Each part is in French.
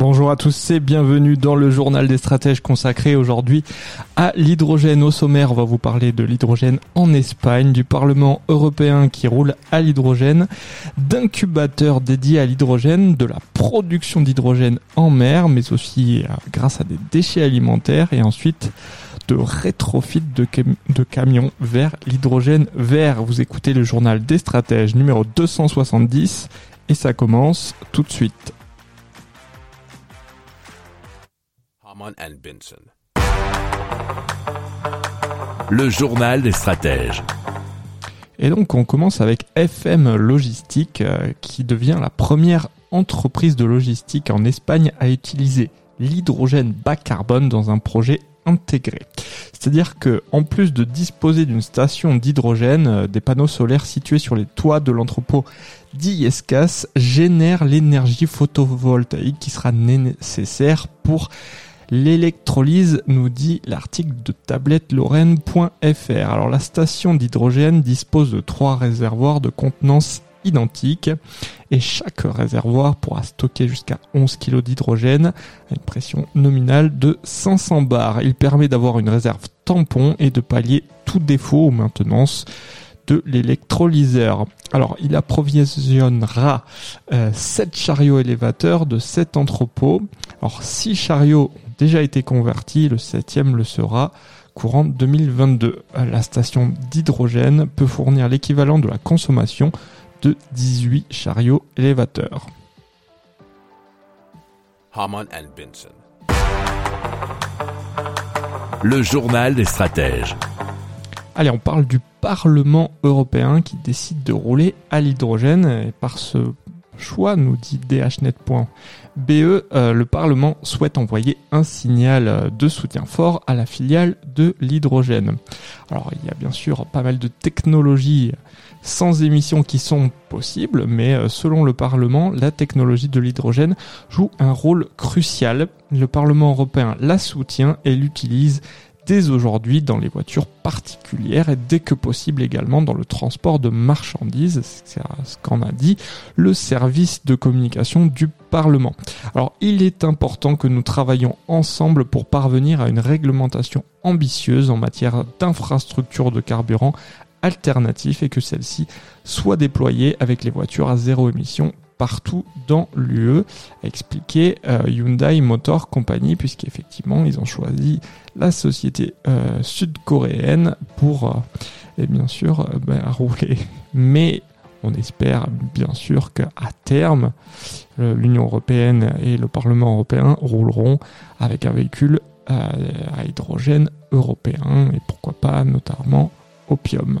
Bonjour à tous et bienvenue dans le journal des stratèges consacré aujourd'hui à l'hydrogène. Au sommaire, on va vous parler de l'hydrogène en Espagne, du Parlement européen qui roule à l'hydrogène, d'incubateurs dédiés à l'hydrogène, de la production d'hydrogène en mer, mais aussi euh, grâce à des déchets alimentaires et ensuite de rétrofit de, de camions vers l'hydrogène vert. Vous écoutez le journal des stratèges numéro 270 et ça commence tout de suite. Le journal des stratèges. Et donc on commence avec FM Logistique euh, qui devient la première entreprise de logistique en Espagne à utiliser l'hydrogène bas carbone dans un projet intégré. C'est-à-dire que en plus de disposer d'une station d'hydrogène, euh, des panneaux solaires situés sur les toits de l'entrepôt d'Iescas génèrent l'énergie photovoltaïque qui sera nécessaire pour l'électrolyse, nous dit l'article de tablettelorraine.fr. Alors la station d'hydrogène dispose de trois réservoirs de contenance identiques et chaque réservoir pourra stocker jusqu'à 11 kg d'hydrogène à une pression nominale de 500 bars. Il permet d'avoir une réserve tampon et de pallier tout défaut aux maintenances de l'électrolyseur. Alors, il approvisionnera 7 euh, chariots élévateurs de 7 entrepôts. Alors, 6 chariots ont déjà été convertis, le 7e le sera courant 2022. La station d'hydrogène peut fournir l'équivalent de la consommation de 18 chariots élévateurs. Le journal des stratèges. Allez, on parle du Parlement européen qui décide de rouler à l'hydrogène. Et par ce choix, nous dit dhnet.be, euh, le Parlement souhaite envoyer un signal de soutien fort à la filiale de l'hydrogène. Alors, il y a bien sûr pas mal de technologies sans émissions qui sont possibles, mais euh, selon le Parlement, la technologie de l'hydrogène joue un rôle crucial. Le Parlement européen la soutient et l'utilise dès aujourd'hui dans les voitures particulières et dès que possible également dans le transport de marchandises, c'est ce qu'en a dit le service de communication du Parlement. Alors il est important que nous travaillions ensemble pour parvenir à une réglementation ambitieuse en matière d'infrastructures de carburant alternatifs et que celle-ci soit déployée avec les voitures à zéro émission partout dans l'UE, a expliqué euh, Hyundai Motor Company, puisqu'effectivement ils ont choisi la société euh, sud-coréenne pour, euh, et bien sûr, ben, rouler. Mais on espère bien sûr qu'à terme, l'Union européenne et le Parlement européen rouleront avec un véhicule à hydrogène européen et pourquoi pas notamment Opium.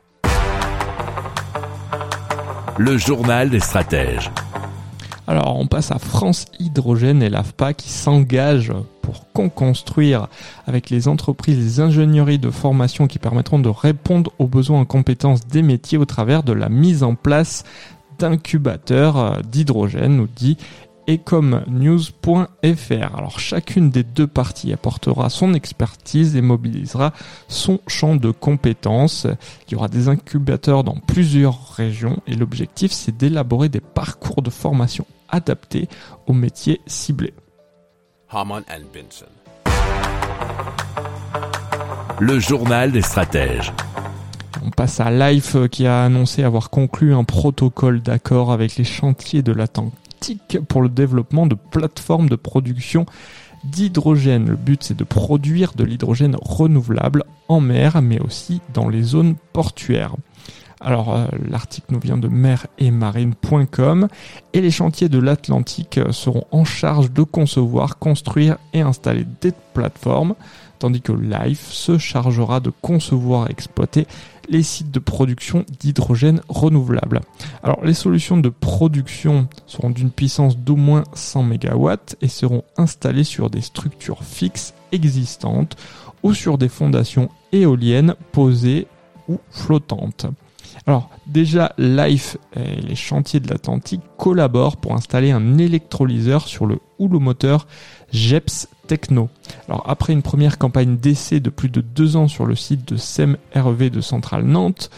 Le journal des stratèges. Alors on passe à France Hydrogène et l'AFPA qui s'engage pour co-construire avec les entreprises les ingénieries de formation qui permettront de répondre aux besoins en compétences des métiers au travers de la mise en place d'incubateurs d'hydrogène, nous dit ecomnews.fr. Alors chacune des deux parties apportera son expertise et mobilisera son champ de compétences. Il y aura des incubateurs dans plusieurs régions et l'objectif c'est d'élaborer des parcours de formation adaptés aux métiers ciblés. Haman and Benson. Le journal des stratèges. On passe à Life qui a annoncé avoir conclu un protocole d'accord avec les chantiers de la Pour le développement de plateformes de production d'hydrogène. Le but c'est de produire de l'hydrogène renouvelable en mer mais aussi dans les zones portuaires. Alors euh, l'article nous vient de mer-et-marine.com et les chantiers de l'Atlantique euh, seront en charge de concevoir, construire et installer des plateformes, tandis que Life se chargera de concevoir et exploiter les sites de production d'hydrogène renouvelable. Alors les solutions de production seront d'une puissance d'au moins 100 MW et seront installées sur des structures fixes existantes ou sur des fondations éoliennes posées ou flottantes. Alors déjà, Life et les chantiers de l'Atlantique collaborent pour installer un électrolyseur sur le houlomoteur JEPS Techno. Alors après une première campagne d'essai de plus de deux ans sur le site de SEM RV de Centrale Nantes,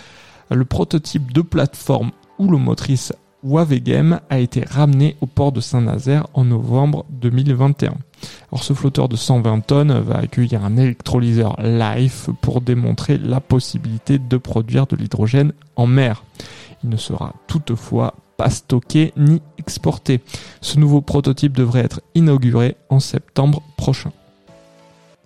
le prototype de plateforme houlomotrice Wavegem a été ramené au port de Saint-Nazaire en novembre 2021. Alors ce flotteur de 120 tonnes va accueillir un électrolyseur Life pour démontrer la possibilité de produire de l'hydrogène en mer. Il ne sera toutefois pas stocké ni exporté. Ce nouveau prototype devrait être inauguré en septembre prochain.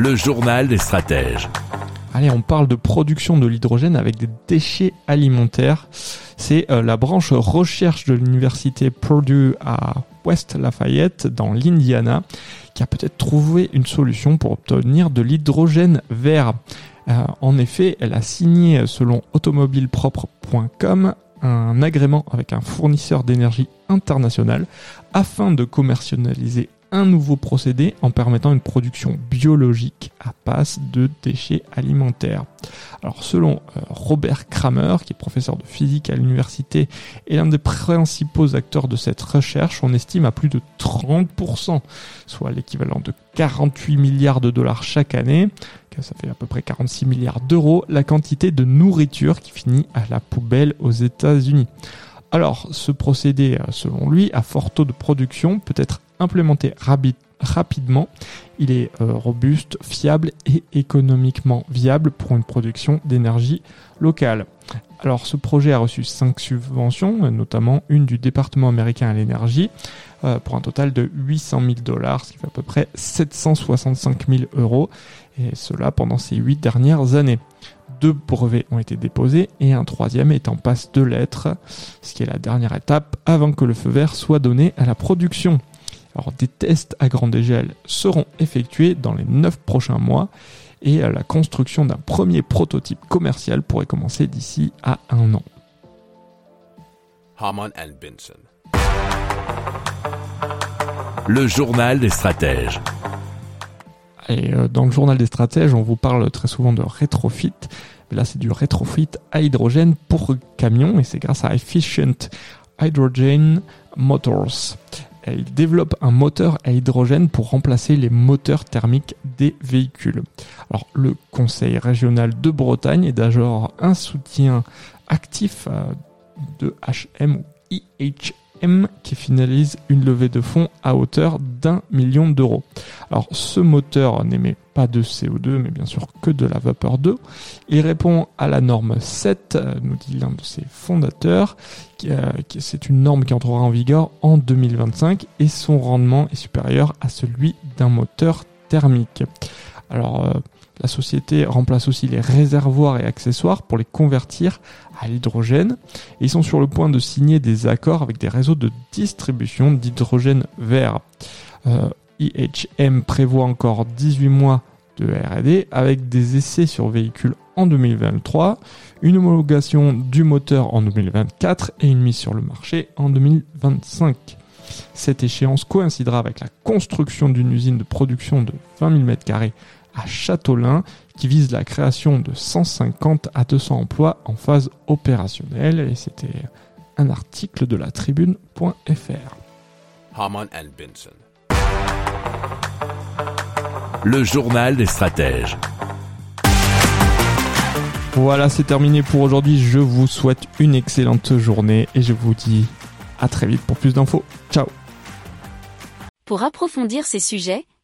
Le journal des stratèges. Allez, on parle de production de l'hydrogène avec des déchets alimentaires. C'est euh, la branche recherche de l'université Purdue à West Lafayette dans l'Indiana qui a peut-être trouvé une solution pour obtenir de l'hydrogène vert. Euh, en effet, elle a signé selon automobilepropre.com un agrément avec un fournisseur d'énergie international afin de commercialiser un nouveau procédé en permettant une production biologique à passe de déchets alimentaires. Alors selon euh, Robert Kramer, qui est professeur de physique à l'université et l'un des principaux acteurs de cette recherche, on estime à plus de 30%, soit l'équivalent de 48 milliards de dollars chaque année, ça fait à peu près 46 milliards d'euros, la quantité de nourriture qui finit à la poubelle aux États-Unis. Alors, ce procédé, euh, selon lui, à fort taux de production, peut être implémenté rapidement. Il est euh, robuste, fiable et économiquement viable pour une production d'énergie locale. Alors ce projet a reçu cinq subventions, notamment une du département américain à l'énergie, euh, pour un total de 800 000 dollars, ce qui fait à peu près 765 000 euros, et cela pendant ces huit dernières années. Deux brevets ont été déposés et un troisième est en passe de lettres, ce qui est la dernière étape avant que le feu vert soit donné à la production. Alors des tests à grande échelle seront effectués dans les 9 prochains mois et la construction d'un premier prototype commercial pourrait commencer d'ici à un an. Benson. Le journal des stratèges. Et euh, dans le journal des stratèges, on vous parle très souvent de rétrofit. Mais là, c'est du rétrofit à hydrogène pour camions et c'est grâce à Efficient Hydrogen Motors. Il développe un moteur à hydrogène pour remplacer les moteurs thermiques des véhicules. Alors, le Conseil régional de Bretagne est d'ailleurs un soutien actif euh, de HM ou IHM qui finalise une levée de fonds à hauteur d'un million d'euros. Alors ce moteur n'émet pas de CO2 mais bien sûr que de la vapeur d'eau. Il répond à la norme 7, euh, nous dit l'un de ses fondateurs. Euh, c'est une norme qui entrera en vigueur en 2025 et son rendement est supérieur à celui d'un moteur thermique. Alors euh, la société remplace aussi les réservoirs et accessoires pour les convertir à l'hydrogène. Ils sont sur le point de signer des accords avec des réseaux de distribution d'hydrogène vert. Euh, IHM prévoit encore 18 mois de R&D avec des essais sur véhicules en 2023, une homologation du moteur en 2024 et une mise sur le marché en 2025. Cette échéance coïncidera avec la construction d'une usine de production de 20 000 m2 à Châteaulin qui vise la création de 150 à 200 emplois en phase opérationnelle et c'était un article de la tribune.fr. Benson. Le journal des stratèges. Voilà, c'est terminé pour aujourd'hui. Je vous souhaite une excellente journée et je vous dis à très vite pour plus d'infos. Ciao Pour approfondir ces sujets,